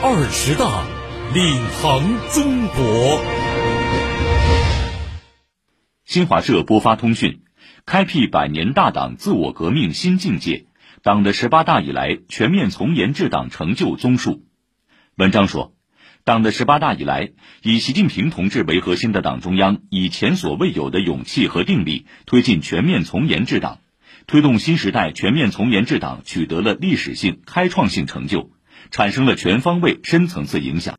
二十大，领航中国。新华社播发通讯：开辟百年大党自我革命新境界，党的十八大以来全面从严治党成就综述。文章说，党的十八大以来，以习近平同志为核心的党中央以前所未有的勇气和定力，推进全面从严治党。推动新时代全面从严治党取得了历史性、开创性成就，产生了全方位、深层次影响。